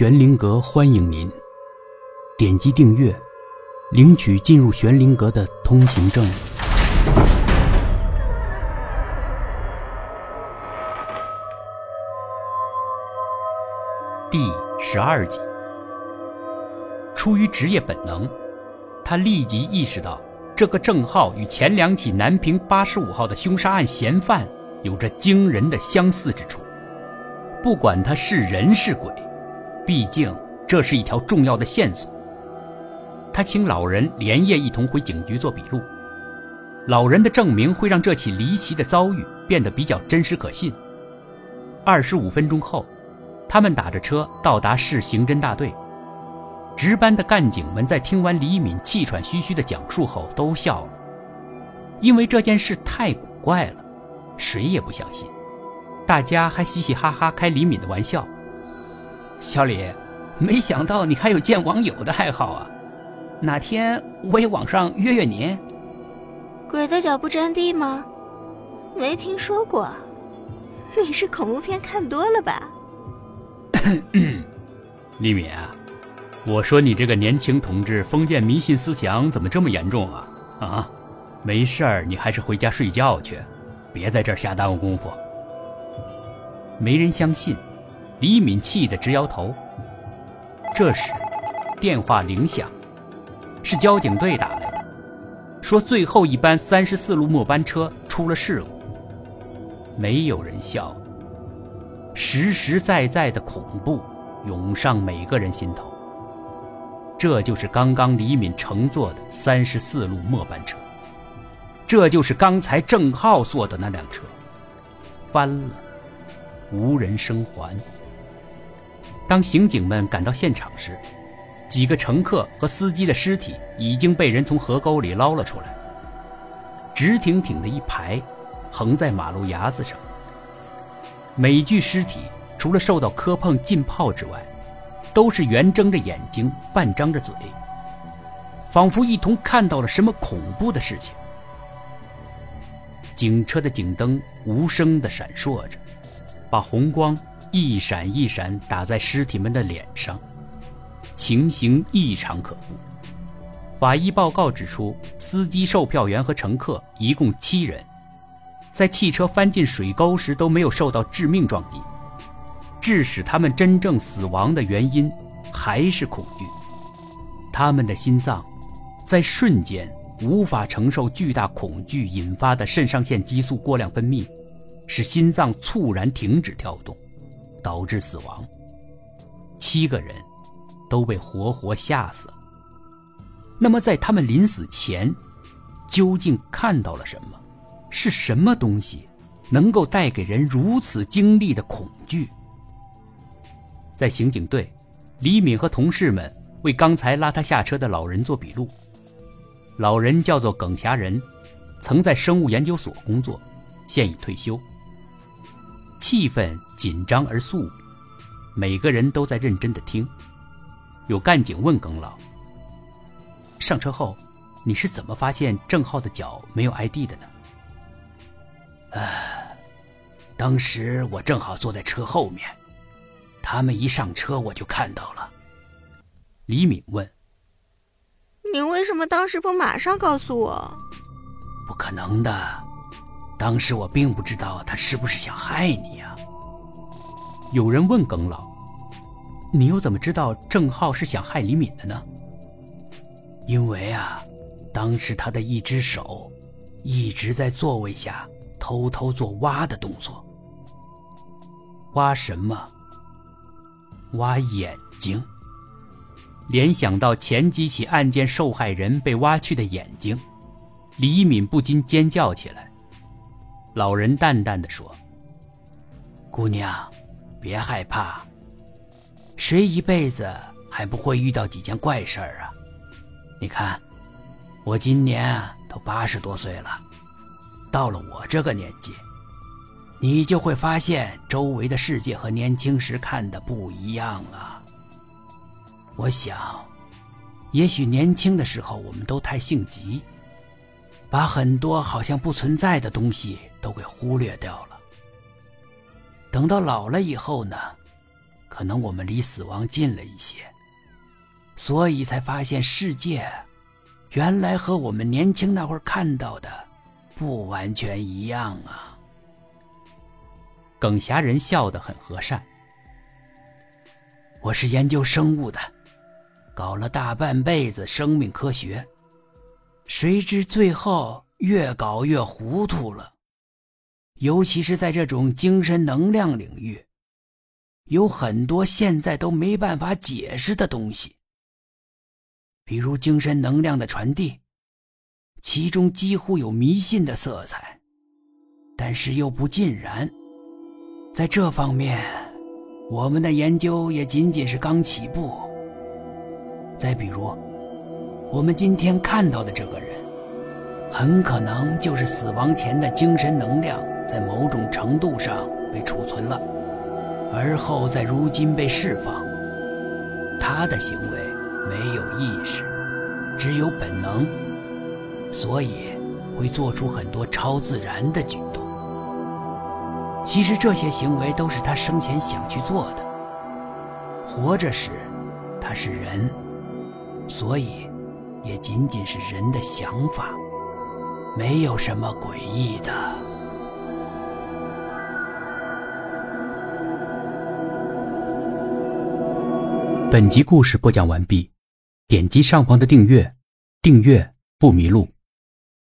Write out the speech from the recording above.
玄灵阁欢迎您，点击订阅，领取进入玄灵阁的通行证。第十二集，出于职业本能，他立即意识到，这个郑浩与前两起南平八十五号的凶杀案嫌犯有着惊人的相似之处。不管他是人是鬼。毕竟这是一条重要的线索。他请老人连夜一同回警局做笔录。老人的证明会让这起离奇的遭遇变得比较真实可信。二十五分钟后，他们打着车到达市刑侦大队。值班的干警们在听完李敏气喘吁吁的讲述后都笑了，因为这件事太古怪了，谁也不相信。大家还嘻嘻哈哈开李敏的玩笑。小李，没想到你还有见网友的爱好啊！哪天我也网上约约您。鬼的脚不沾地吗？没听说过。你是恐怖片看多了吧？李敏，啊我说你这个年轻同志封建迷信思想怎么这么严重啊？啊，没事儿，你还是回家睡觉去，别在这儿瞎耽误功夫。没人相信。李敏气得直摇头。这时，电话铃响，是交警队打来的，说最后一班三十四路末班车出了事故。没有人笑，实实在在的恐怖涌上每个人心头。这就是刚刚李敏乘坐的三十四路末班车，这就是刚才郑浩坐的那辆车，翻了，无人生还。当刑警们赶到现场时，几个乘客和司机的尸体已经被人从河沟里捞了出来，直挺挺的一排，横在马路牙子上。每具尸体除了受到磕碰浸泡之外，都是圆睁着眼睛，半张着嘴，仿佛一同看到了什么恐怖的事情。警车的警灯无声地闪烁着，把红光。一闪一闪打在尸体们的脸上，情形异常可怖。法医报告指出，司机、售票员和乘客一共七人，在汽车翻进水沟时都没有受到致命撞击。致使他们真正死亡的原因还是恐惧。他们的心脏在瞬间无法承受巨大恐惧引发的肾上腺激素过量分泌，使心脏猝然停止跳动。导致死亡，七个人都被活活吓死了。那么，在他们临死前，究竟看到了什么？是什么东西能够带给人如此经历的恐惧？在刑警队，李敏和同事们为刚才拉他下车的老人做笔录。老人叫做耿霞仁，曾在生物研究所工作，现已退休。气氛紧张而肃穆，每个人都在认真的听。有干警问耿老：“上车后，你是怎么发现郑浩的脚没有挨地的呢？”“唉，当时我正好坐在车后面，他们一上车我就看到了。”李敏问：“你为什么当时不马上告诉我？”“不可能的。”当时我并不知道他是不是想害你呀。有人问耿老：“你又怎么知道郑浩是想害李敏的呢？”因为啊，当时他的一只手一直在座位下偷偷做挖的动作。挖什么？挖眼睛。联想到前几起案件受害人被挖去的眼睛，李敏不禁尖叫起来。老人淡淡的说：“姑娘，别害怕。谁一辈子还不会遇到几件怪事儿啊？你看，我今年都八十多岁了，到了我这个年纪，你就会发现周围的世界和年轻时看的不一样了。我想，也许年轻的时候我们都太性急。”把很多好像不存在的东西都给忽略掉了。等到老了以后呢，可能我们离死亡近了一些，所以才发现世界原来和我们年轻那会儿看到的不完全一样啊。耿侠人笑得很和善。我是研究生物的，搞了大半辈子生命科学，谁知最后越搞越糊涂了。尤其是在这种精神能量领域，有很多现在都没办法解释的东西，比如精神能量的传递，其中几乎有迷信的色彩，但是又不尽然。在这方面。我们的研究也仅仅是刚起步。再比如，我们今天看到的这个人，很可能就是死亡前的精神能量在某种程度上被储存了，而后在如今被释放。他的行为没有意识，只有本能，所以会做出很多超自然的举动。其实这些行为都是他生前想去做的。活着时，他是人，所以也仅仅是人的想法，没有什么诡异的。本集故事播讲完毕，点击上方的订阅，订阅不迷路。